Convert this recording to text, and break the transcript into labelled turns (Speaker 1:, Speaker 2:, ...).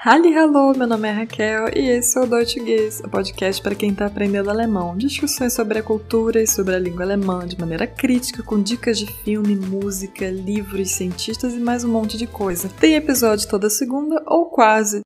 Speaker 1: Halli Hallo, meu nome é Raquel e esse é o Deutschgees, o podcast para quem está aprendendo alemão. Discussões sobre a cultura e sobre a língua alemã de maneira crítica, com dicas de filme, música, livros, cientistas e mais um monte de coisa. Tem episódio toda segunda ou quase